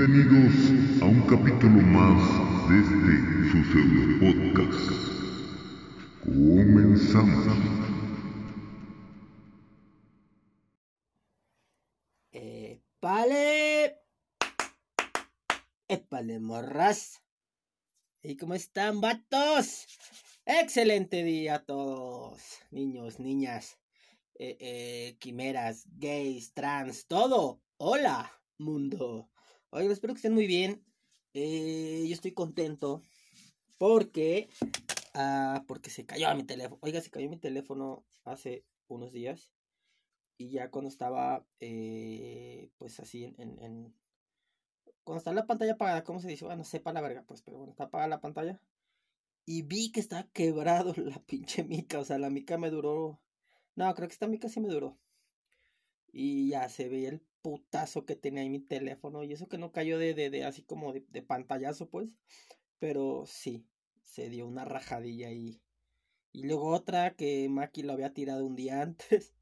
Bienvenidos a un capítulo más de este su pseudo podcast. Comenzamos. Épale. Épale, morras. ¿Y cómo están, vatos? Excelente día a todos, niños, niñas, eh, eh, quimeras, gays, trans, todo. Hola, mundo. Oigan, espero que estén muy bien. Eh, yo estoy contento porque, ah, porque se cayó mi teléfono. Oiga, se cayó mi teléfono hace unos días y ya cuando estaba, eh, pues así en, cuando está la pantalla apagada, ¿cómo se dice? Bueno, sepa la verga, pues, pero bueno, está apagada la pantalla. Y vi que está quebrado la pinche mica, o sea, la mica me duró, no, creo que esta mica sí me duró. Y ya se veía el putazo que tenía ahí mi teléfono. Y eso que no cayó de, de, de así como de, de, pantallazo, pues. Pero sí, se dio una rajadilla ahí. Y luego otra que Maki lo había tirado un día antes.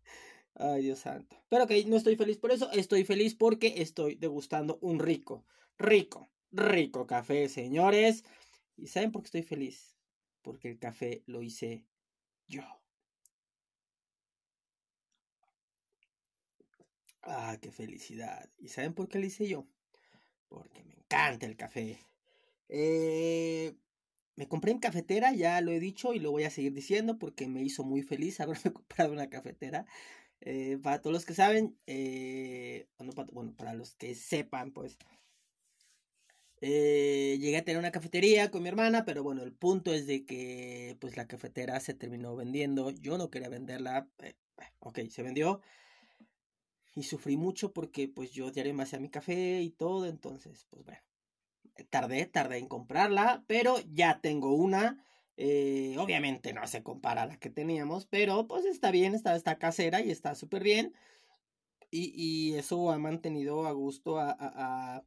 Ay, Dios santo. Pero que no estoy feliz por eso. Estoy feliz porque estoy degustando un rico, rico, rico café, señores. ¿Y saben por qué estoy feliz? Porque el café lo hice yo. Ah, qué felicidad. ¿Y saben por qué lo hice yo? Porque me encanta el café. Eh, me compré en cafetera, ya lo he dicho y lo voy a seguir diciendo porque me hizo muy feliz haberme comprado una cafetera. Eh, para todos los que saben, eh, bueno, para, los que sepan, pues, eh, llegué a tener una cafetería con mi hermana, pero bueno, el punto es de que, pues, la cafetera se terminó vendiendo. Yo no quería venderla, ok, se vendió y sufrí mucho porque pues yo diario me hacía mi café y todo, entonces pues bueno, tardé, tardé en comprarla, pero ya tengo una, eh, obviamente no se compara a la que teníamos, pero pues está bien, está, está casera y está súper bien, y, y, eso ha mantenido a gusto a, a,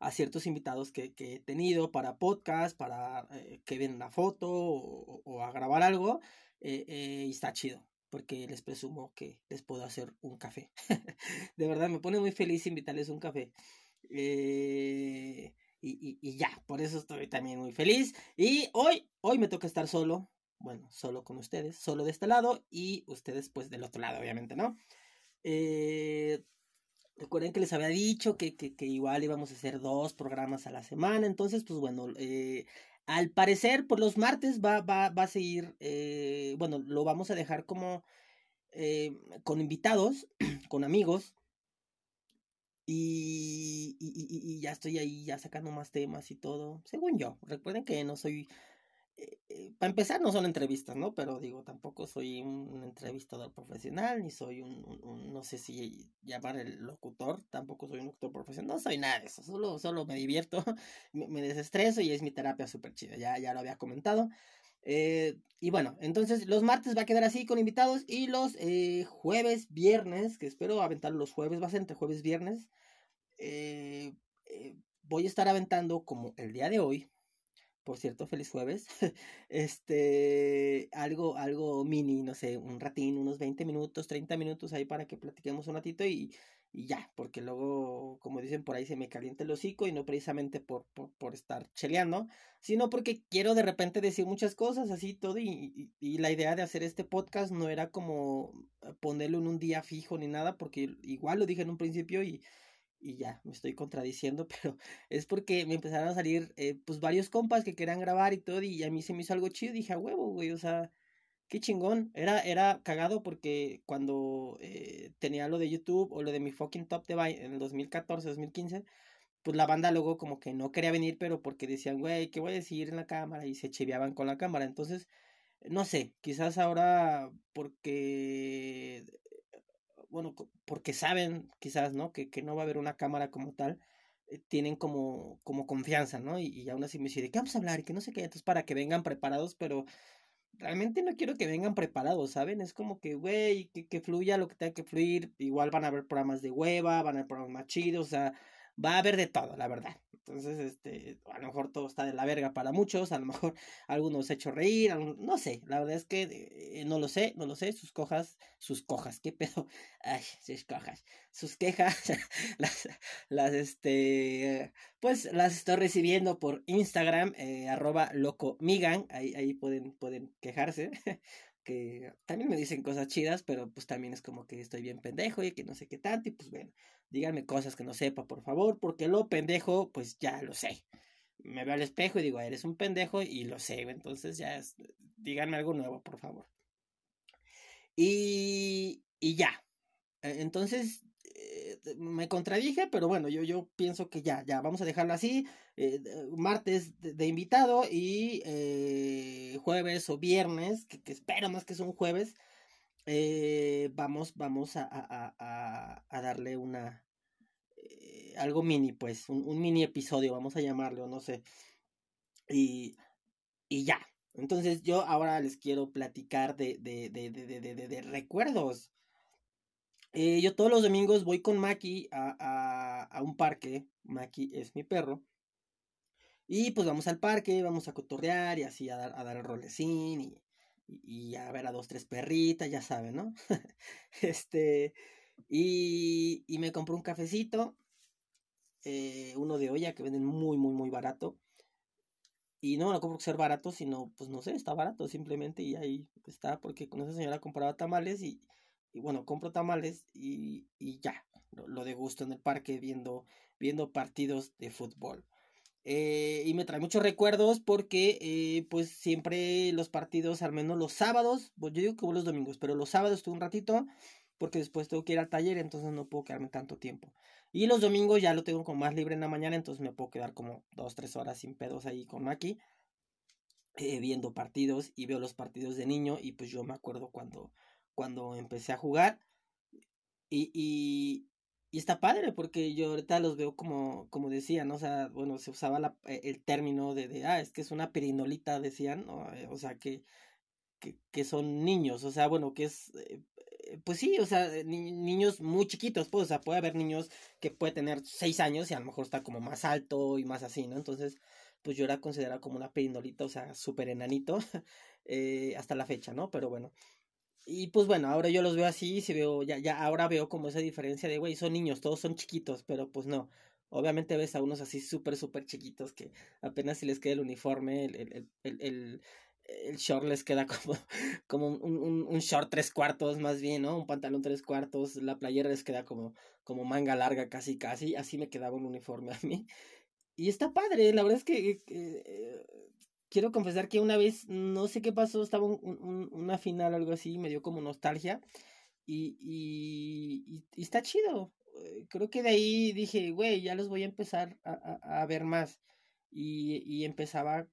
a ciertos invitados que, que, he tenido para podcast, para eh, que ven la foto o, a grabar algo, eh, y está chido porque les presumo que les puedo hacer un café. de verdad, me pone muy feliz invitarles un café. Eh, y, y, ya, por eso estoy también muy feliz. Y hoy, hoy me toca estar solo. Bueno, solo con ustedes, solo de este lado y ustedes pues del otro lado, obviamente, ¿no? Eh, recuerden que les había dicho que, que, que, igual íbamos a hacer dos programas a la semana. Entonces, pues bueno, eh, al parecer, por los martes va, va, va a seguir, eh, bueno, lo vamos a dejar como eh, con invitados, con amigos. Y, y, y, ya estoy ahí, ya sacando más temas y todo, según yo. Recuerden que no soy, para empezar, no son entrevistas, ¿no? Pero digo, tampoco soy un entrevistador profesional, ni soy un, no sé si llamar el locutor, tampoco soy un locutor profesional, no soy nada de eso, solo, solo me divierto, me, desestreso y es mi terapia súper chida, ya, ya lo había comentado. Eh, y bueno, entonces los martes va a quedar así con invitados y los eh, jueves, viernes, que espero aventar los jueves, va a ser entre jueves, viernes, eh, voy a estar aventando como el día de hoy, por cierto, feliz jueves. Este, algo, algo mini, no sé, un ratín, unos 20 minutos, 30 minutos ahí para que platiquemos un ratito y, y ya, porque luego, como dicen por ahí, se me calienta el hocico y no precisamente por, por, por estar cheleando, sino porque quiero de repente decir muchas cosas, así todo, y, y, y, la idea de hacer este podcast no era como ponerlo en un día fijo ni nada, porque igual lo dije en un principio y y ya, me estoy contradiciendo, pero es porque me empezaron a salir, eh, pues, varios compas que querían grabar y todo, y a mí se me hizo algo chido, dije, a huevo, güey, o sea, qué chingón, era, era cagado porque cuando eh, tenía lo de YouTube o lo de mi fucking top de Vine en el 2014, 2015, pues la banda luego como que no quería venir, pero porque decían, güey, ¿qué voy a decir en la cámara? Y se chiveaban con la cámara, entonces, no sé, quizás ahora porque bueno, porque saben quizás, ¿no? Que, que no va a haber una cámara como tal, eh, tienen como, como confianza, ¿no? Y, y aún así me dice, ¿de qué vamos a hablar? Y que no sé qué, entonces para que vengan preparados, pero realmente no quiero que vengan preparados, ¿saben? Es como que, güey, que, que fluya lo que tenga que fluir, igual van a haber programas de hueva, van a haber programas más chidos, o sea, va a haber de todo, la verdad. Entonces, este, a lo mejor todo está de la verga para muchos, a lo mejor algunos hecho reír, no sé, la verdad es que eh, no lo sé, no lo sé, sus cojas, sus cojas, qué pedo, ay, sus cojas, sus quejas, las, las, este, pues las estoy recibiendo por Instagram, eh, arroba locomigan, ahí, ahí pueden, pueden quejarse, que también me dicen cosas chidas, pero pues también es como que estoy bien pendejo y que no sé qué tanto, y pues bueno, díganme cosas que no sepa, por favor, porque lo pendejo, pues ya lo sé. Me veo al espejo y digo, eres un pendejo y lo sé, entonces ya, díganme algo nuevo, por favor. Y, y ya. E, entonces, eh, me contradije, pero bueno, yo, yo pienso que ya, ya, vamos a dejarlo así. Eh, martes de, invitado y eh, jueves o viernes, que, espero más que son jueves, vamos, vamos a, a, a, darle una... algo mini, pues, un, un, mini episodio, vamos a llamarlo, no sé. Y, y ya. Entonces yo ahora les quiero platicar de, de, de, de, de recuerdos eh, yo todos los domingos voy con Maki a, a, a, un parque. Maki es mi perro. Y pues vamos al parque, vamos a cotorrear y así a dar, a dar el rolecín y, y, a ver a dos, tres perritas, ya saben, ¿no? este, y, y me compré un cafecito, eh, uno de olla que venden muy, muy, muy barato. Y no lo compro por ser barato, sino, pues no sé, está barato simplemente y ahí está, porque con esa señora compraba tamales y, bueno, compro tamales y, y ya, lo, de gusto en el parque viendo, viendo partidos de fútbol. Eh, y me trae muchos recuerdos porque eh, pues siempre los partidos, al menos los sábados, yo digo que los domingos, pero los sábados estuve un ratito porque después tengo que ir al taller, entonces no puedo quedarme tanto tiempo. Y los domingos ya lo tengo como más libre en la mañana, entonces me puedo quedar como dos, tres horas sin pedos ahí con Maki, eh, viendo partidos y veo los partidos de niño y pues yo me acuerdo cuando cuando empecé a jugar. Y, y, y, está padre porque yo ahorita los veo como, como decían, ¿no? o sea, bueno, se usaba la, e, el término de, de, ah, es que es una perinolita, decían, ¿no? Eh, o sea, que, que, que, son niños, o sea, bueno, que es, eh, pues sí, o sea, niños muy chiquitos, pues, o sea, puede haber niños que puede tener seis años y a lo mejor está como más alto y más así, ¿no? Entonces, pues yo era considerado como una perinolita, o sea, súper enanito, eh, hasta la fecha, ¿no? Pero bueno, y pues bueno, ahora yo los veo así, si veo, ya, ya ahora veo como esa diferencia de, güey, son niños, todos son chiquitos, pero pues no. Obviamente ves a unos así súper, súper chiquitos que apenas si les queda el uniforme, el, el, el, el, el short les queda como, como un, un, un, short tres cuartos más bien, ¿no? Un pantalón tres cuartos, la playera les queda como, como manga larga casi, casi, así me quedaba un uniforme a mí. Y está padre, la verdad es que eh, quiero confesar que una vez, no sé qué pasó, estaba un, una final o algo así, me dio como nostalgia. Y, está chido. Eh, creo que de ahí dije, güey, ya los voy a empezar a, a, a ver más. Y, empezaba,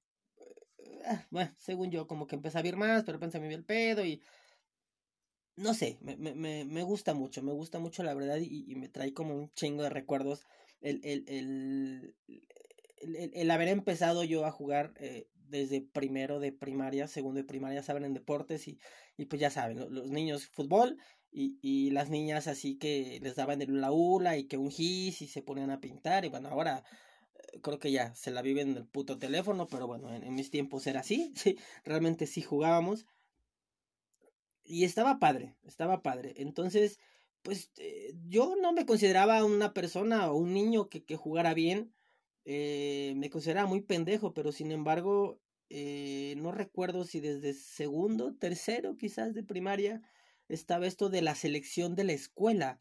eh, bueno, según yo, como que empecé a ver más, pero pensé me vi el pedo y no sé, me, me, me, gusta mucho, me gusta mucho la verdad y, y me trae como un chingo de recuerdos el, el, el, el, el haber empezado yo a jugar eh, desde primero de primaria, segundo de primaria, saben en deportes y, y pues ya saben, los, niños fútbol y, y, las niñas así que les daban el la hula y que un gis y se ponían a pintar y bueno, ahora eh, creo que ya se la viven en el puto teléfono, pero bueno, en, mis tiempos era así, sí, realmente sí jugábamos y estaba padre, estaba padre. Entonces, pues eh, yo no me consideraba una persona o un niño que, que jugara bien eh, me consideraba muy pendejo, pero sin embargo, eh, no recuerdo si desde segundo, tercero quizás de primaria, estaba esto de la selección de la escuela.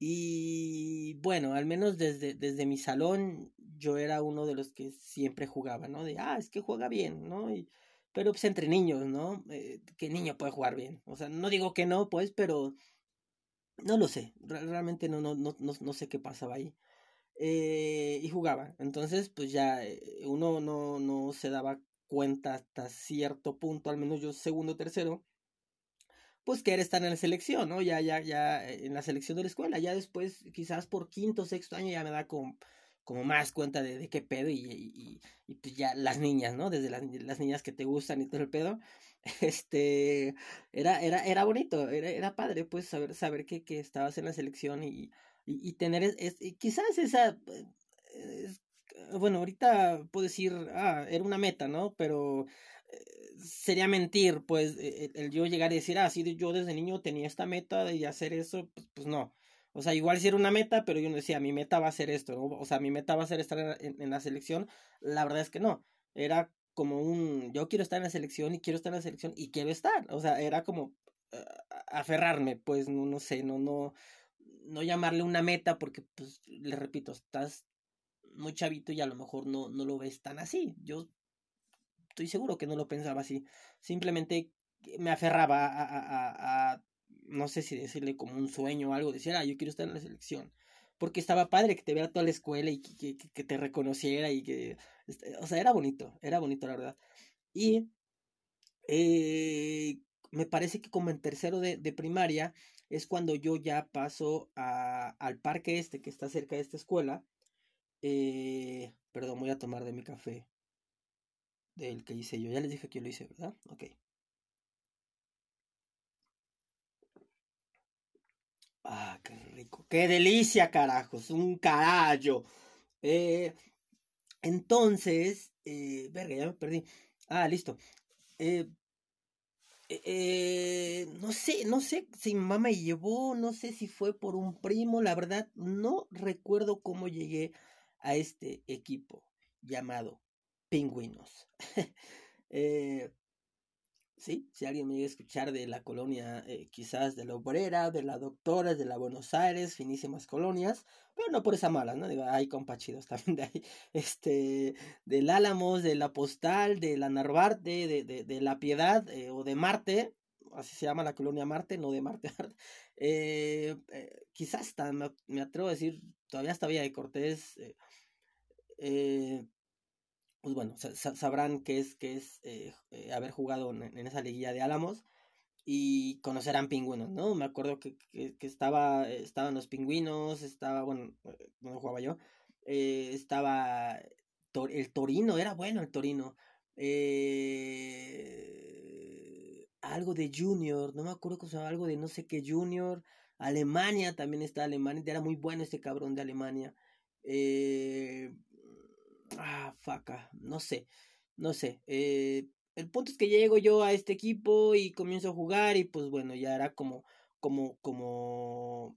Y bueno, al menos desde, desde mi salón yo era uno de los que siempre jugaba, ¿no? De, ah, es que juega bien, ¿no? Y, pero pues entre niños, ¿no? Eh, ¿Qué niño puede jugar bien? O sea, no digo que no, pues, pero no lo sé. Realmente no, no, no, no sé qué pasaba ahí eh, y jugaba. Entonces, pues ya eh, uno no, no se daba cuenta hasta cierto punto, al menos yo segundo, tercero, pues que era estar en la selección, ¿no? Ya, ya, ya eh, en la selección de la escuela. Ya después, quizás por quinto, sexto año ya me da como, como más cuenta de, de qué pedo y, y, y, pues ya las niñas, ¿no? Desde las, las niñas que te gustan y todo el pedo. Este, era, era, era bonito, era, era padre, pues saber, saber que, que estabas en la selección y y, tener, es, quizás esa, bueno, ahorita puedo decir, ah, era una meta, ¿no? Pero eh, sería mentir, pues, el, el, yo llegar y decir, ah, sí, yo desde niño tenía esta meta de hacer eso, pues, pues no. O sea, igual si era una meta, pero yo no decía, mi meta va a ser esto, ¿no? O sea, mi meta va a ser estar en, la selección. La verdad es que no. Era como un, yo quiero estar en la selección y quiero estar en la selección y quiero estar. O sea, era como uh, aferrarme, pues, no, no sé, no, no, no llamarle una meta porque, pues, le repito, estás muy chavito y a lo mejor no, no lo ves tan así. Yo estoy seguro que no lo pensaba así. Simplemente me aferraba a, a, a, no sé si decirle como un sueño o algo, decir, ah, yo quiero estar en la selección. Porque estaba padre que te viera toda la escuela y que, que, te reconociera y que, este, o sea, era bonito, era bonito la verdad. Y eh, me parece que como en tercero de, de primaria es cuando yo ya paso a, al parque este que está cerca de esta escuela eh, perdón, voy a tomar de mi café. Del que hice yo. Ya les dije que yo lo hice, ¿verdad? Ok. Ah, qué rico. Qué delicia, carajos. Un carajo. Eh, entonces, eh, verga, ya me perdí. Ah, listo. Eh, eh, no sé, no sé si mi mamá me llevó, no sé si fue por un primo, la verdad, no recuerdo cómo llegué a este equipo llamado Pingüinos. eh, sí, si alguien me llega a escuchar de la colonia, eh, quizás de la Obrera, de la Doctora, de la Buenos Aires, finísimas colonias, pero no por esa mala, ¿no? Hay compachidos también de ahí, este, del Álamos, de la Postal, de la Narvarte, de, de, de la Piedad eh, o de Marte, así se llama la colonia Marte, no de Marte. eh, eh, quizás hasta me, me, atrevo a decir, todavía hasta Villa de Cortés. Eh, eh, pues bueno, sabrán que es, que es eh, eh, haber jugado en, esa liguilla de Álamos y conocerán pingüinos, ¿no? Me acuerdo que, que, estaba, estaban los pingüinos, estaba, bueno, donde jugaba yo, eh, estaba el Torino, era bueno el Torino. Eh, algo de Junior, no me acuerdo cómo se algo de no sé qué Junior. Alemania también está Alemania, era muy bueno este cabrón de Alemania. Eh, ah, faca, no sé, no sé. Eh, el punto es que llego yo a este equipo y comienzo a jugar y pues bueno, ya era como, como, como,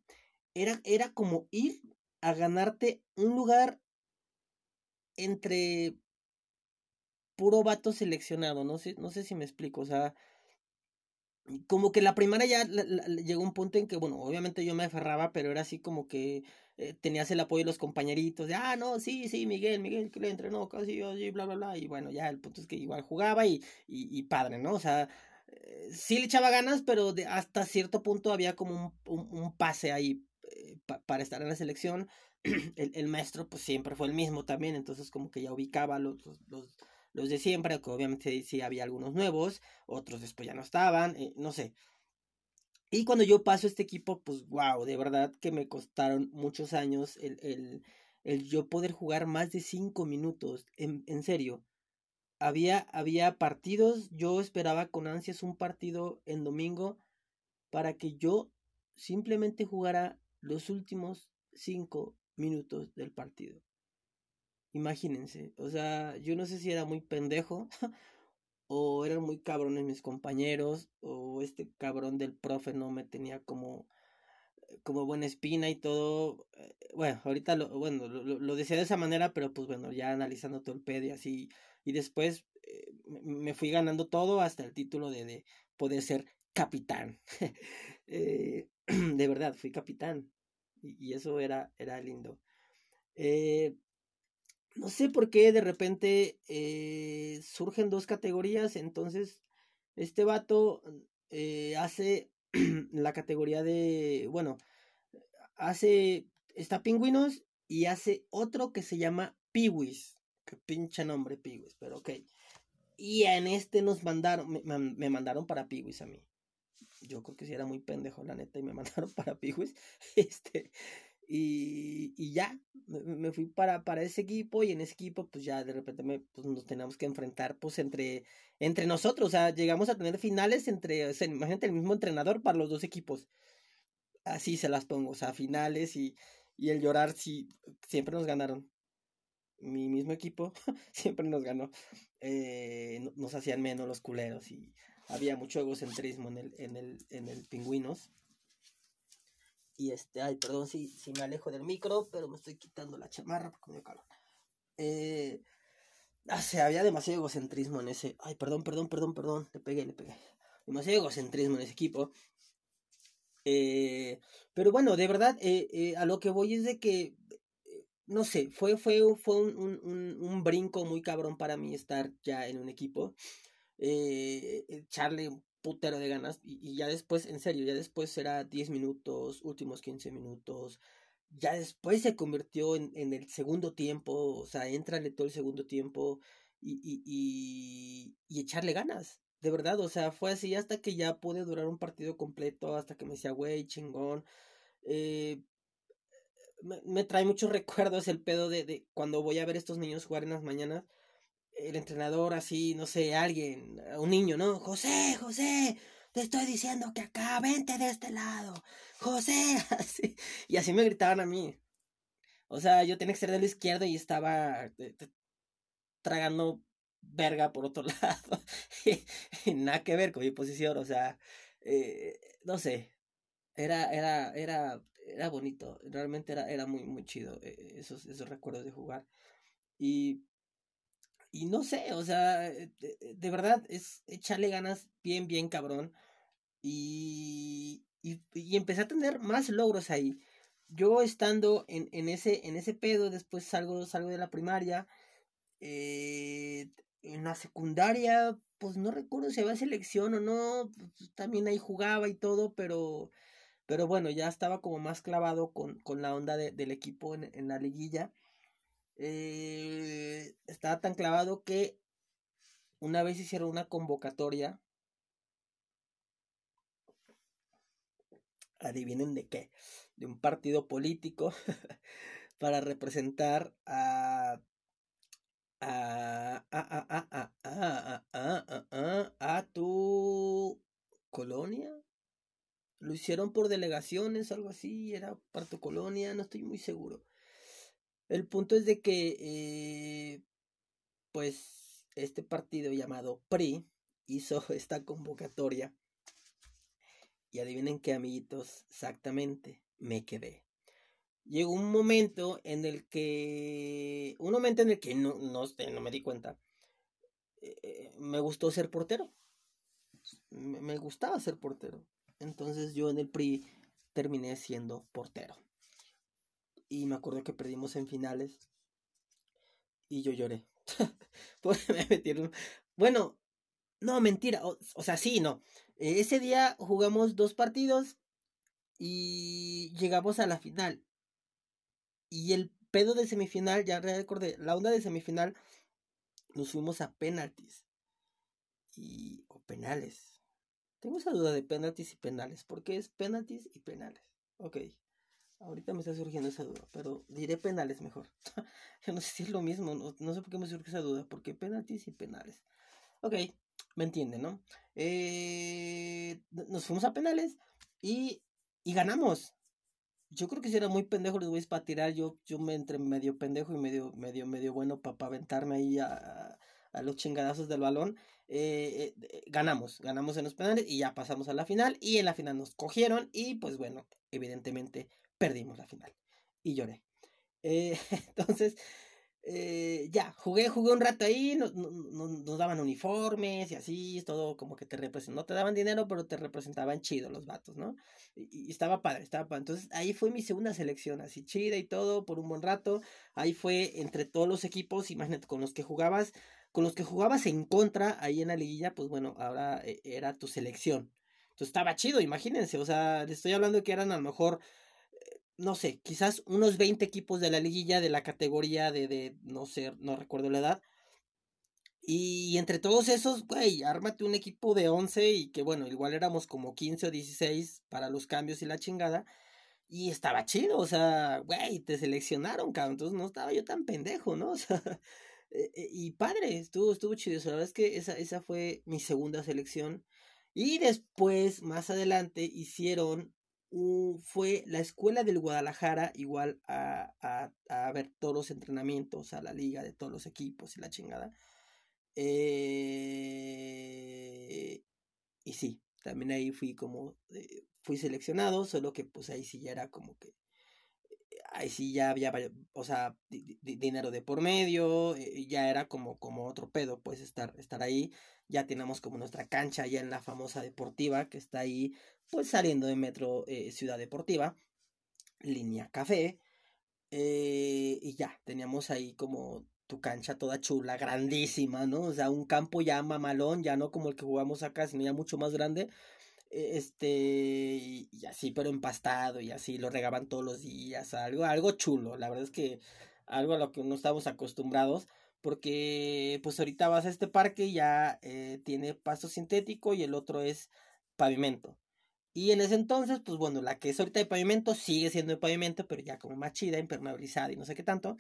era, era como ir a ganarte un lugar entre puro vato seleccionado, no sé, no sé si me explico, o sea, como que la primaria ya la, la, llegó un punto en que, bueno, obviamente yo me aferraba, pero era así como que eh, tenías el apoyo de los compañeritos, de, ah, no, sí, sí, Miguel, Miguel, que le entrenó casi yo, bla, bla, bla, y bueno, ya el punto es que igual jugaba y, y, padre, ¿no? O sea, eh, sí le echaba ganas, pero de, hasta cierto punto había como un, un, pase ahí eh, pa, para estar en la selección. el, el, maestro, pues siempre fue el mismo también, entonces como que ya ubicaba los, los, los los de siempre, que obviamente sí había algunos nuevos, otros después ya no estaban, eh, no sé. Y cuando yo paso este equipo, pues wow, de verdad que me costaron muchos años el, el, el yo poder jugar más de cinco minutos, en, en serio. Había, había partidos, yo esperaba con ansias un partido en domingo para que yo simplemente jugara los últimos cinco minutos del partido. Imagínense, o sea, yo no sé si era muy pendejo o eran muy cabrones mis compañeros o este cabrón del profe no me tenía como como buena espina y todo. Eh, bueno, ahorita lo, bueno, lo, lo, decía de esa manera, pero pues bueno, ya analizando todo el pedo y así. Y después eh, me fui ganando todo hasta el título de, de poder ser capitán. eh, de verdad, fui capitán. Y, y, eso era, era lindo. Eh, no sé por qué de repente eh, surgen dos categorías, entonces este vato eh, hace la categoría de, bueno, hace, está pingüinos y hace otro que se llama piwis, que pinche nombre piwis, pero ok. Y en este nos mandaron, me, me mandaron para piwis a mí. Yo creo que sí era muy pendejo, la neta, y me mandaron para piwis. Este, y, y ya, me, me, fui para, para ese equipo y en ese equipo pues ya de repente me, pues, nos teníamos que enfrentar pues entre, entre nosotros, o sea, llegamos a tener finales entre, o sea, imagínate el mismo entrenador para los dos equipos. Así se las pongo, o sea, finales y, y el llorar, sí, siempre nos ganaron. Mi mismo equipo siempre nos ganó. Eh, nos hacían menos los culeros y había mucho egocentrismo en el, en el, en el pingüinos. Y este, ay, perdón si, si me alejo del micro, pero me estoy quitando la chamarra porque me dio calor. Eh, ah, había demasiado egocentrismo en ese. Ay, perdón, perdón, perdón, perdón. Le pegué, le pegué. Demasiado egocentrismo en ese equipo. Eh, pero bueno, de verdad, eh, eh, a lo que voy es de que, no sé, fue, fue, fue un, un, un, brinco muy cabrón para mí estar ya en un equipo. echarle putero de ganas y, ya después, en serio, ya después será 10 minutos, últimos 15 minutos. Ya después se convirtió en, en el segundo tiempo, o sea, entrale todo el segundo tiempo y, y, y, echarle ganas de verdad, o sea, fue así hasta que ya pude durar un partido completo, hasta que me decía, güey, chingón. Eh, me, trae muchos recuerdos el pedo de, de, cuando voy a ver estos niños jugar en las mañanas. El entrenador, así, no sé, alguien, un niño, ¿no? José, José, te estoy diciendo que acá, vente de este lado. José, así. Y así me gritaban a mí. O sea, yo tenía que ser de la izquierda y estaba eh, tragando verga por otro lado. y, nada que ver con mi posición, o sea, eh, no sé. Era, era, era, era bonito, realmente era, era muy, muy chido eh, esos, esos recuerdos de jugar. Y, y no sé, o sea, eh, de, verdad es echarle ganas bien, bien cabrón. Y, y, y, empecé a tener más logros ahí. Yo estando en, en, ese, en ese pedo, después salgo, salgo de la primaria. Eh, en la secundaria, pues no recuerdo si había selección o no, pues, también ahí jugaba y todo, pero, pero bueno, ya estaba como más clavado con, con la onda de, del equipo en, en la liguilla. Eh, estaba tan clavado que una vez hicieron una convocatoria. Adivinen de qué. De un partido político para representar a a, tu colonia. Lo hicieron por delegaciones, algo así, era para tu colonia, no estoy muy seguro. El punto es de que, eh, pues, este partido llamado PRI hizo esta convocatoria. Y adivinen qué, amiguitos, exactamente, me quedé llegó un momento en el que, un momento en el que no, no, no me di cuenta, eh, me gustó ser portero. Me, gustaba ser portero. Entonces yo en el PRI terminé siendo portero. Y me acuerdo que perdimos en finales. Y yo lloré. me metieron. Bueno, no, mentira. O, o sea, sí, no. Eh, ese día jugamos dos partidos y llegamos a la final. Y el pedo de semifinal, ya recordé, la onda de semifinal, nos fuimos a penaltis. Y, o penales. Tengo esa duda de penaltis y penales. porque es penaltis y penales? Ok. Ahorita me está surgiendo esa duda, pero diré penales mejor. Yo no sé si es lo mismo, no, sé por qué me surge esa duda, porque penaltis y penales. Ok, me entienden, ¿no? Eh, nos fuimos a penales y, y ganamos yo creo que si era muy pendejo los güeyes para tirar, yo, yo me entre medio pendejo y medio, medio, medio bueno para aventarme ahí a, a, los chingadazos del balón. Eh, eh, ganamos, ganamos en los penales y ya pasamos a la final. Y en la final nos cogieron y pues bueno, evidentemente perdimos la final. Y lloré. Eh, entonces, eh, ya, jugué, jugué un rato ahí, nos, daban uniformes y así, todo como que te representaban, no te daban dinero, pero te representaban chido los vatos, ¿no? Y, estaba padre, estaba padre. Entonces ahí fue mi segunda selección, así chida y todo, por un buen rato. Ahí fue entre todos los equipos, imagínate, con los que jugabas, con los que jugabas en contra ahí en la liguilla, pues bueno, ahora eh, era tu selección. Entonces estaba chido, imagínense, o sea, le estoy hablando que eran a lo mejor no sé, quizás unos 20 equipos de la liguilla de la categoría de, de no sé, no recuerdo la edad. Y entre todos esos, güey, ármate un equipo de 11 y que bueno, igual éramos como 15 o 16 para los cambios y la chingada. Y estaba chido, o sea, güey, te seleccionaron, cabrón. Entonces no estaba yo tan pendejo, ¿no? O sea, eh, eh, y padre, estuvo, estuvo chido. la verdad es que esa, esa fue mi segunda selección. Y después, más adelante, hicieron fue la escuela del Guadalajara igual a, a, a, ver todos los entrenamientos, a la liga de todos los equipos y la chingada. Eh, y sí, también ahí fui como, eh, fui seleccionado, solo que pues ahí sí ya era como que, ahí sí ya había, o sea, dinero de por medio, eh, ya era como, como otro pedo, pues estar, estar ahí. Ya tenemos como nuestra cancha ya en la famosa deportiva que está ahí pues saliendo de Metro eh, Ciudad Deportiva, línea café, eh, y ya, teníamos ahí como tu cancha toda chula, grandísima, ¿no? O sea, un campo ya mamalón, ya no como el que jugamos acá, sino ya mucho más grande, e, este, y, así, pero empastado, y así, lo regaban todos los días, algo, algo chulo, la verdad es que algo a lo que no estamos acostumbrados, porque pues ahorita vas a este parque y ya eh, tiene pasto sintético y el otro es pavimento. Y en ese entonces, pues bueno, la que es ahorita de pavimento sigue siendo de pavimento, pero ya como más chida, impermeabilizada y no sé qué tanto.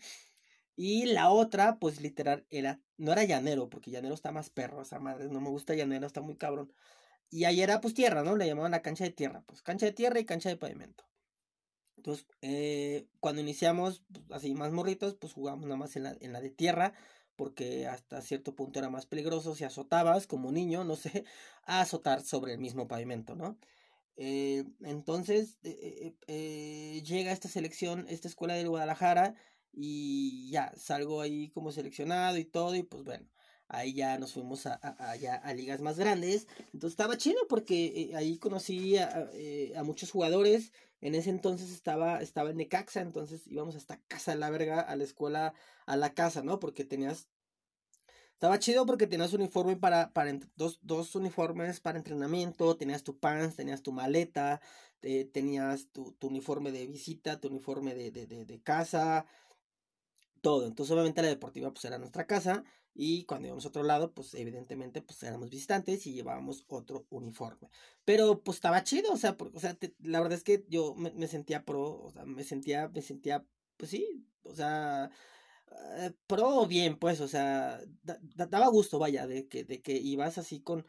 Y la otra, pues literal, era, no era llanero, porque llanero está más perro, esa madre, no me gusta llanero, está muy cabrón. Y ahí era pues tierra, ¿no? Le llamaban la cancha de tierra, pues cancha de tierra y cancha de pavimento. Entonces, eh, cuando iniciamos, pues, así más morritos, pues jugábamos nada más en la, en la de tierra, porque hasta cierto punto era más peligroso si azotabas como niño, no sé, a azotar sobre el mismo pavimento, ¿no? Eh, entonces eh, eh, llega esta selección, esta escuela de Guadalajara y ya salgo ahí como seleccionado y todo y pues bueno, ahí ya nos fuimos a, a, ligas más grandes. Entonces estaba chido porque ahí conocí a, muchos jugadores. En ese entonces estaba, estaba en Necaxa, entonces íbamos hasta casa de la verga, a la escuela, a la casa, ¿no? Porque tenías estaba chido porque tenías uniforme para, para dos, dos uniformes para entrenamiento, tenías tu pants, tenías tu maleta, tenías tu, tu, uniforme de visita, tu uniforme de, de, de, de, casa, todo. Entonces obviamente la deportiva pues era nuestra casa y cuando íbamos a otro lado pues evidentemente pues éramos visitantes y llevábamos otro uniforme. Pero pues estaba chido, o sea, o sea la verdad es que yo me, me sentía pro, o sea, me sentía, me sentía, pues sí, o sea eh, pro bien, pues, o sea, daba gusto, vaya, de que, de que ibas así con,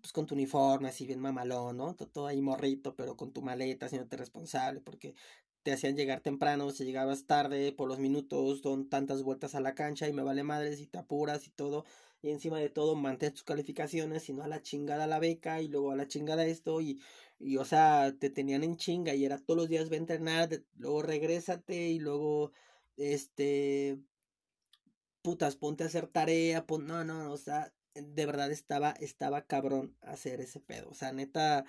pues, con tu uniforme, así bien mamalón, ¿no? Todo, ahí morrito, pero con tu maleta, haciéndote responsable, porque te hacían llegar temprano, si llegabas tarde por los minutos, son tantas vueltas a la cancha y me vale madre si te apuras y todo, y encima de todo mantén tus calificaciones, y no a la chingada la beca y luego a la chingada esto y, y o sea, te tenían en chinga y era todos los días ve entrenar, luego regrésate y luego este putas, ponte a hacer tarea, no, no, o sea, de verdad estaba, estaba cabrón hacer ese pedo, o sea, neta,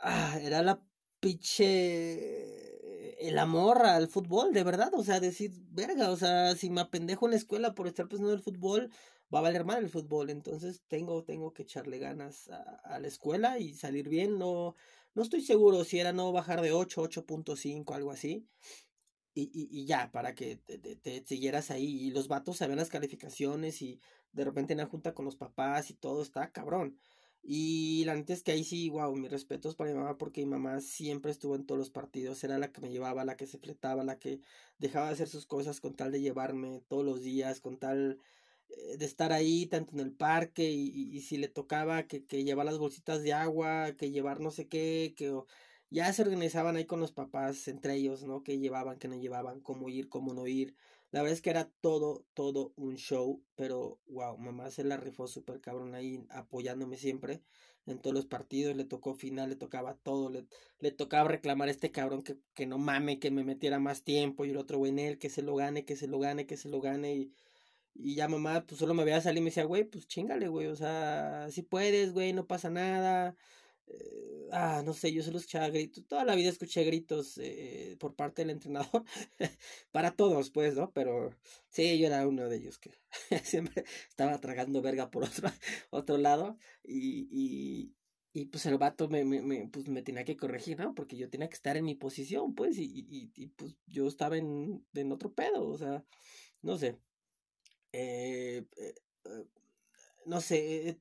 ah, era la pinche, el amor al fútbol, de verdad, o sea, decir, verga, o sea, si me apendejo en la escuela por estar pensando en el fútbol, va a valer mal el fútbol, entonces tengo, tengo que echarle ganas a, la escuela y salir bien, no, no estoy seguro si era no bajar de 8, 8.5, algo así, y, y, y, ya, para que te, te, siguieras ahí. Y los vatos sabían las calificaciones y de repente en la junta con los papás y todo, está cabrón. Y la neta es que ahí sí, wow, mis respetos para mi mamá porque mi mamá siempre estuvo en todos los partidos, era la que me llevaba, la que se fletaba, la que dejaba de hacer sus cosas con tal de llevarme todos los días, con tal eh, de estar ahí tanto en el parque y, y, si le tocaba que, que llevar las bolsitas de agua, que llevar no sé qué, que ya se organizaban ahí con los papás entre ellos, ¿no? Que llevaban, que no llevaban, cómo ir, cómo no ir. La verdad es que era todo, todo un show, pero wow, mamá se la rifó súper cabrón ahí apoyándome siempre en todos los partidos, le tocó final, le tocaba todo, le, le tocaba reclamar a este cabrón que, que no mame, que me metiera más tiempo y el otro güey en él, que se lo gane, que se lo gane, que se lo gane y, y ya mamá pues solo me veía salir y me decía, güey, pues chingale, güey, o sea, si puedes, güey, no pasa nada, eh, ah, no sé, yo solo escuchaba gritos, toda la vida escuché gritos eh, por parte del entrenador, para todos, pues, ¿no? Pero sí, yo era uno de ellos que siempre estaba tragando verga por otro, otro lado y, y, y pues el vato me, me, me, pues, me tenía que corregir, ¿no? Porque yo tenía que estar en mi posición, pues, y, y, y pues yo estaba en, en otro pedo, o sea, no sé. Eh, no sé,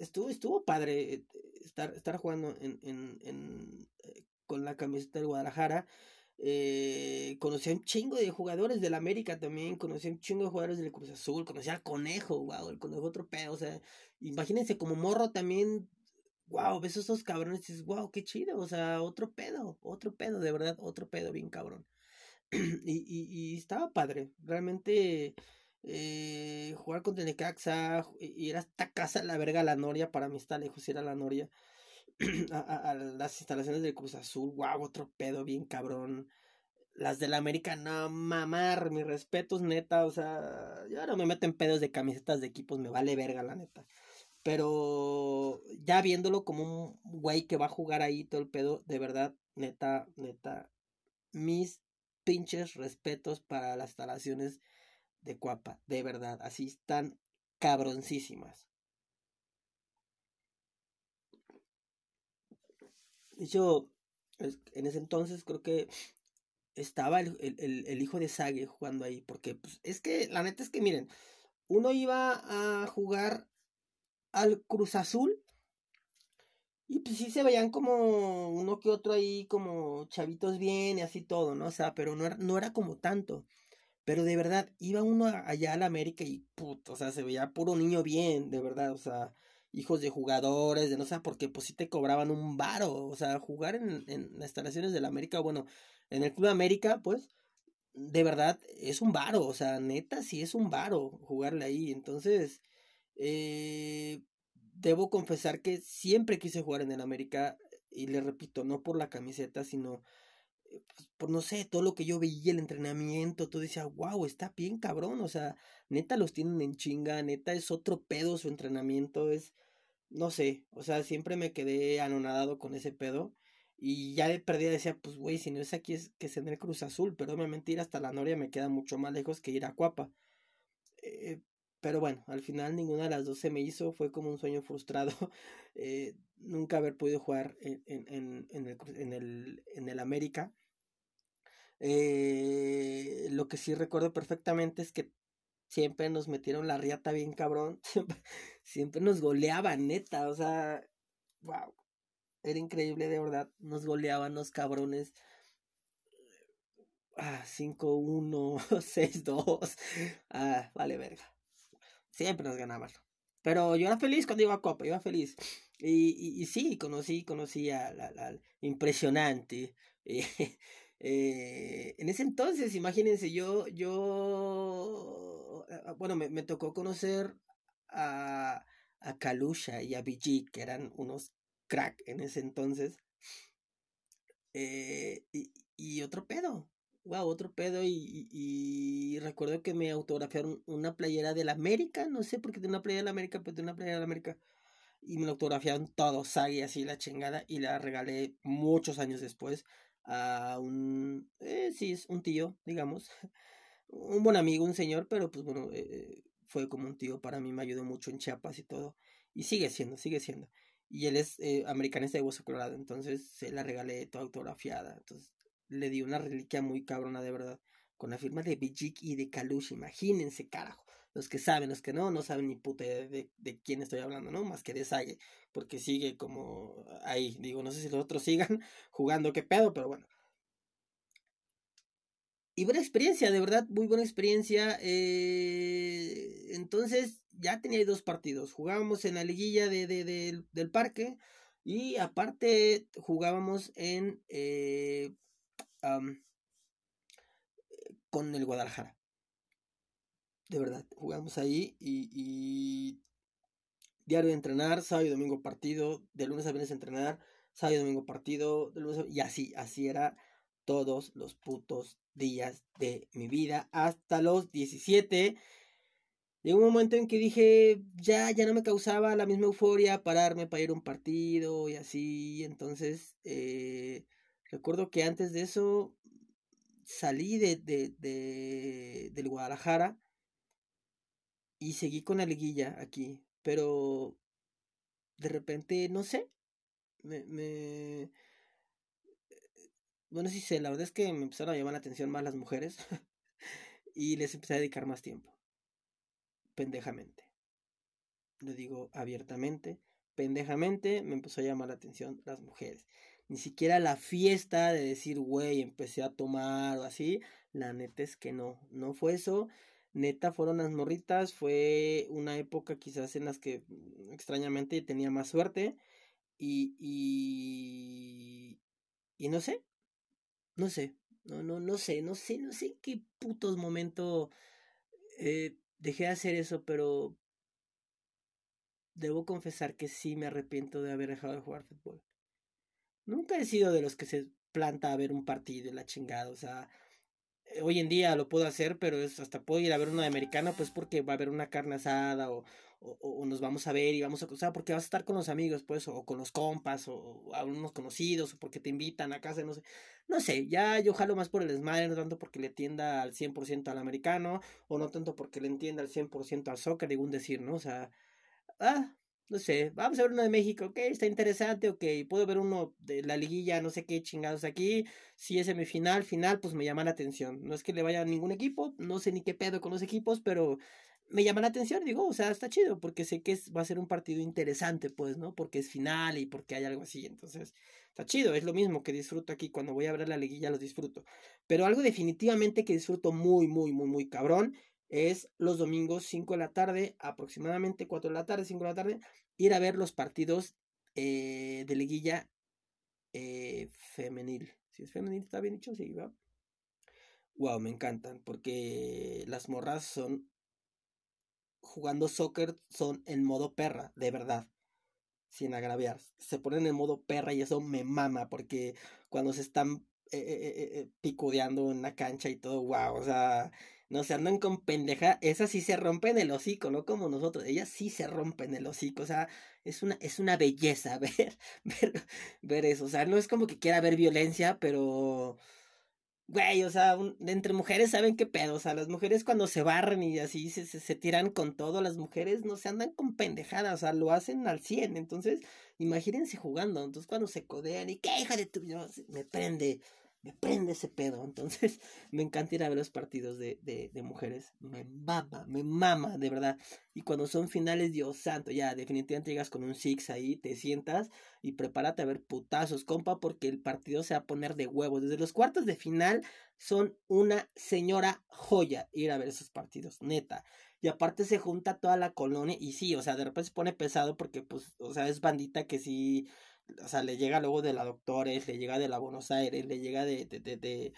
estuvo, estuvo padre estar, estar jugando en, en, en, eh, con la camiseta del Guadalajara. Eh, conocí a un chingo de jugadores del América también, conocí a un chingo de jugadores del Cruz Azul, conocí al Conejo, wow, el Conejo otro pedo, o sea, imagínense como morro también wow, ves esos cabrones y dices, wow, qué chido, o sea, otro pedo, otro pedo, de verdad, otro pedo bien cabrón. y, y estaba padre, realmente eh, jugar contra Necaxa, ir hasta casa la verga la Noria, para mí está lejos ir a la Noria, a, las instalaciones del Cruz Azul, wow, otro pedo bien cabrón. Las del América, no mamar, mis respetos, neta, o sea, yo no me meto en pedos de camisetas de equipos, me vale verga, la neta. Pero ya viéndolo como un güey que va a jugar ahí todo el pedo, de verdad, neta, neta, mis pinches respetos para las instalaciones de Cuapa, de verdad, así están cabroncísimas. De hecho, en ese entonces creo que estaba el, el, hijo de Sage jugando ahí, porque pues, es que la neta es que miren, uno iba a jugar al Cruz Azul y pues sí se veían como uno que otro ahí como chavitos bien y así todo, ¿no? O sea, pero no no era como tanto. Pero de verdad, iba uno allá a la América y puto, o sea, se veía puro niño bien, de verdad, o sea, hijos de jugadores, de no sé, porque pues sí te cobraban un varo, o sea, jugar en, en las instalaciones de la América, bueno, en el Club América, pues, de verdad, es un varo, o sea, neta, sí es un varo jugarle ahí, entonces, eh, debo confesar que siempre quise jugar en el América, y le repito, no por la camiseta, sino pues, por no sé, todo lo que yo veía, el entrenamiento, todo decía, wow, está bien cabrón, o sea, neta los tienen en chinga, neta es otro pedo su entrenamiento, es, no sé, o sea, siempre me quedé anonadado con ese pedo. Y ya de perdida decía, pues güey, si no es aquí es que es en Cruz Azul, pero obviamente ir hasta la Noria me queda mucho más lejos que ir a Cuapa. Pero bueno, al final ninguna de las dos se me hizo, fue como un sueño frustrado. Eh, nunca haber podido jugar en, en, en, el, en, el, en el América. Eh, lo que sí recuerdo perfectamente es que siempre nos metieron la riata bien cabrón. Siempre, nos goleaban, neta. O sea, wow. Era increíble, de verdad. Nos goleaban los cabrones. Ah, 5-1, 6-2. Ah, vale, verga. Siempre nos ganaban. Pero yo era feliz cuando iba a Copa, iba feliz. Y, sí, conocí, conocí a la, impresionante. Eh, en ese entonces, imagínense, yo, yo, ah, bueno, me, tocó conocer a, a Kalusha y a BG, que eran unos crack en ese entonces. Eh, y, otro pedo, wow, otro pedo. Y, y, recuerdo que me autografiaron una playera de la América, no sé por qué de una playera de la América, pero de una playera de la América. Y me lo autografiaron todo, Sagi, así la chingada, y la regalé muchos años después a un, eh, sí, es un tío, digamos, un buen amigo, un señor, pero pues bueno, eh, fue como un tío para mí, me ayudó mucho en Chiapas y todo, y sigue siendo, sigue siendo. Y él es eh, americanista de Hueso Colorado, entonces se la regalé toda autografiada, entonces le di una reliquia muy cabrona de verdad, con la firma de Bijik y de Kalush, imagínense, carajo. Los que saben, los que no, no saben ni puta de, de, quién estoy hablando, ¿no? Más que de Sage, porque sigue como ahí. Digo, no sé si los otros sigan jugando, qué pedo, pero bueno. Y buena experiencia, de verdad, muy buena experiencia. Eh, entonces, ya tenía dos partidos. Jugábamos en la liguilla de, de, del parque y aparte jugábamos en... Eh, con el Guadalajara de verdad, jugamos ahí y, diario de entrenar, sábado y domingo partido, de lunes a viernes entrenar, sábado y domingo partido, de lunes y así, así era todos los putos días de mi vida hasta los 17. Llegó un momento en que dije, ya, ya no me causaba la misma euforia pararme para ir a un partido y así. Entonces, eh, recuerdo que antes de eso salí de, de, de, del Guadalajara y seguí con la liguilla aquí, pero de repente, no sé, me, me... Bueno, sí sé, la verdad es que me empezaron a llamar la atención más las mujeres y les empecé a dedicar más tiempo. Pendejamente. Lo digo abiertamente. Pendejamente me empezó a llamar la atención las mujeres. Ni siquiera la fiesta de decir, güey, empecé a tomar o así. La neta es que no, no fue eso neta fueron las morritas, fue una época quizás en las que mm, extrañamente tenía más suerte Y, y, y no sé, no sé, no, no, no sé, no sé, no sé en qué putos momento eh, dejé de hacer eso, pero debo confesar que sí me arrepiento de haber dejado de jugar fútbol. Nunca he sido de los que se planta a ver un partido y la chingada, o sea, eh, hoy en día lo puedo hacer, pero es hasta puedo ir a ver una de americana, pues porque va a haber una carne asada o, o, nos vamos a ver y vamos a, o sea, porque vas a estar con los amigos, pues, o, con los compas, o, a unos conocidos, o porque te invitan a casa, no sé, no sé, ya yo jalo más por el desmadre, no tanto porque le tienda al 100% al americano, o no tanto porque le entienda al 100% al soccer, digo un decir, ¿no? O sea, ah, no sé, vamos a ver uno de México, ok, está interesante, ok, puedo ver uno de la liguilla, no sé qué chingados aquí, si es semifinal, final, pues me llama la atención. No es que le vaya a ningún equipo, no sé ni qué pedo con los equipos, pero me llama la atención, digo, o sea, está chido, porque sé que va a ser un partido interesante, pues, ¿no? Porque es final y porque hay algo así, entonces, está chido, es lo mismo que disfruto aquí, cuando voy a ver la liguilla lo disfruto. Pero algo definitivamente que disfruto muy, muy, muy, muy cabrón es los domingos 5 de la tarde, aproximadamente 4 de la tarde, 5 de la tarde, ir a ver los partidos eh, de liguilla eh, femenil. Si es femenil, está bien dicho, sí, va. Wow, me encantan, porque las morras son jugando soccer, son en modo perra, de verdad sin agraviar. Se ponen en modo perra y eso me mama porque cuando se están eh, eh, en la cancha y todo, wow, o sea, no se andan con pendeja, esas sí se rompen el hocico, no como nosotros, ellas sí se rompen el hocico, o sea, es una, es una belleza ver, ver, ver eso, o sea, no es como que quiera ver violencia, pero, güey, o sea, entre mujeres saben qué pedo, o sea, las mujeres cuando se barren y así se, se, tiran con todo, las mujeres no se andan con pendejadas, o sea, lo hacen al 100, entonces, imagínense jugando, entonces cuando se codean y qué hija de tu, me prende, me prende ese pedo. Entonces, me encanta ir a ver los partidos de, de, mujeres. Me mama, me mama, de verdad. Y cuando son finales, Dios santo, ya definitivamente llegas con un six ahí, te sientas y prepárate a ver putazos, compa, porque el partido se va a poner de huevos. Desde los cuartos de final son una señora joya ir a ver esos partidos, neta. Y aparte se junta toda la colonia y sí, o sea, de repente se pone pesado porque, pues, o sea, es bandita que sí o sea, le llega luego de la Doctores, le llega de la Buenos Aires, le llega de, de, de, de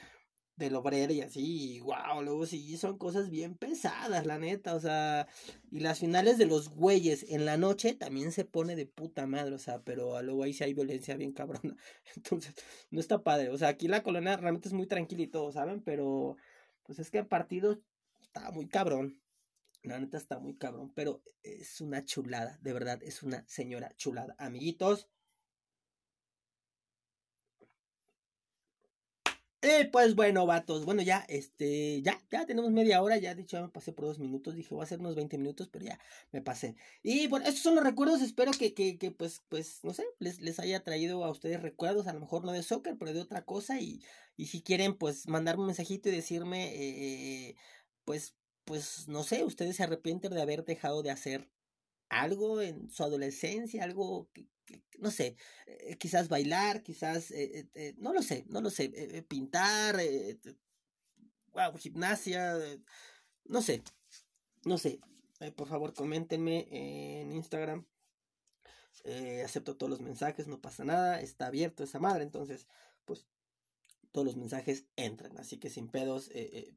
del obrero y así, y wow, luego sí son cosas bien pesadas, la neta, o sea, y las finales de los güeyes en la noche también se pone de puta madre, o sea, pero luego ahí sí hay violencia bien cabrona, entonces, no está padre, o sea, aquí la colonia realmente es muy tranquila y todo, ¿saben? Pero, pues es que el partido está muy cabrón, la neta está muy cabrón, pero es una chulada, de verdad, es una señora chulada, amiguitos, Eh, pues bueno, vatos, bueno, ya, este, ya, ya tenemos media hora, ya de ya me pasé por dos minutos, dije voy a hacer unos 20 minutos, pero ya me pasé. Y bueno, estos son los recuerdos, espero que, que, que pues, pues, no sé, les, les haya traído a ustedes recuerdos, a lo mejor no de soccer, pero de otra cosa, y, y si quieren, pues, mandarme un mensajito y decirme, eh, pues, pues, no sé, ustedes se arrepienten de haber dejado de hacer algo en su adolescencia, algo que, no sé, eh, quizás bailar, quizás, eh, eh, no lo sé, no lo sé, pintar, wow, gimnasia, no sé, no sé. por favor, coméntenme en Instagram. acepto todos los mensajes, no pasa nada, está abierto esa madre, entonces, pues, todos los mensajes entran, así que sin pedos,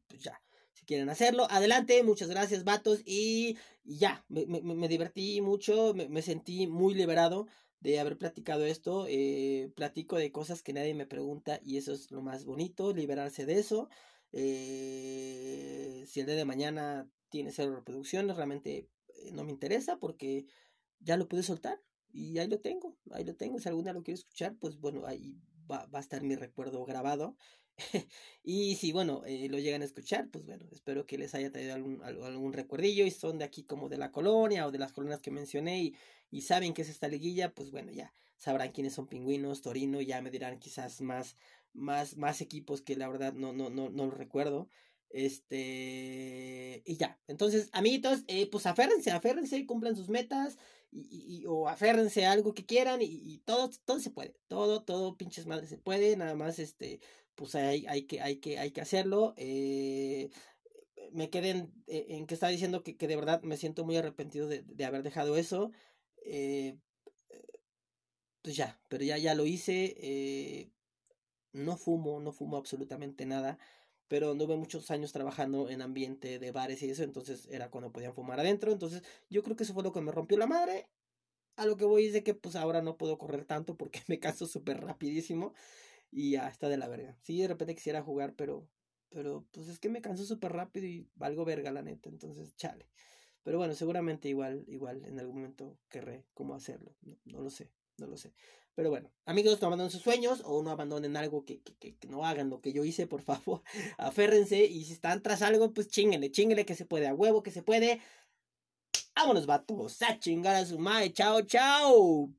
pues ya si quieren hacerlo. Adelante, muchas gracias, vatos. Y, ya, me, divertí mucho, me, sentí muy liberado de haber platicado esto. Eh, platico de cosas que nadie me pregunta y eso es lo más bonito, liberarse de eso. Eh, si el día de mañana tiene cero reproducciones, realmente eh, no me interesa porque ya lo pude soltar y ahí lo tengo, ahí lo tengo. Si alguna lo quiere escuchar, pues bueno, ahí va, va a estar mi recuerdo grabado. y si, bueno, eh, lo llegan a escuchar, pues bueno, espero que les haya traído algún, algún recuerdillo y son de aquí como de la colonia o de las colonias que mencioné y, saben que es esta liguilla, pues bueno, ya sabrán quiénes son pingüinos, Torino, ya me dirán quizás más, más, más equipos que la verdad no, no, no, no lo recuerdo. Este, y ya. Entonces, amiguitos, eh, pues aférrense, aférrense, cumplan sus metas o aférrense a algo que quieran y, todo, todo se puede. Todo, todo, pinches madres se puede. Nada más, este, pues hay, hay, que, hay, que, hay que hacerlo. Eh, me quedé en, en, que estaba diciendo que, que, de verdad me siento muy arrepentido de, de haber dejado eso. Eh, pues ya, pero ya, ya lo hice. Eh, no fumo, no fumo absolutamente nada. Pero anduve muchos años trabajando en ambiente de bares y eso, entonces era cuando podían fumar adentro. Entonces yo creo que eso fue lo que me rompió la madre. A lo que voy es de que pues ahora no puedo correr tanto porque me canso súper rapidísimo. Y ya está de la verga. Sí, de repente quisiera jugar, pero. Pero pues es que me canso súper rápido y valgo verga, la neta. Entonces, chale. Pero bueno, seguramente igual, igual en algún momento querré cómo hacerlo. No, lo sé, no lo sé. Pero bueno, amigos, no abandonen sus sueños o no abandonen algo que, que, que, no hagan lo que yo hice, por favor. Aférrense y si están tras algo, pues chinguenle, chinguenle que se puede, a huevo que se puede. Vámonos, vatos, a chingar a su madre. Chao, chao.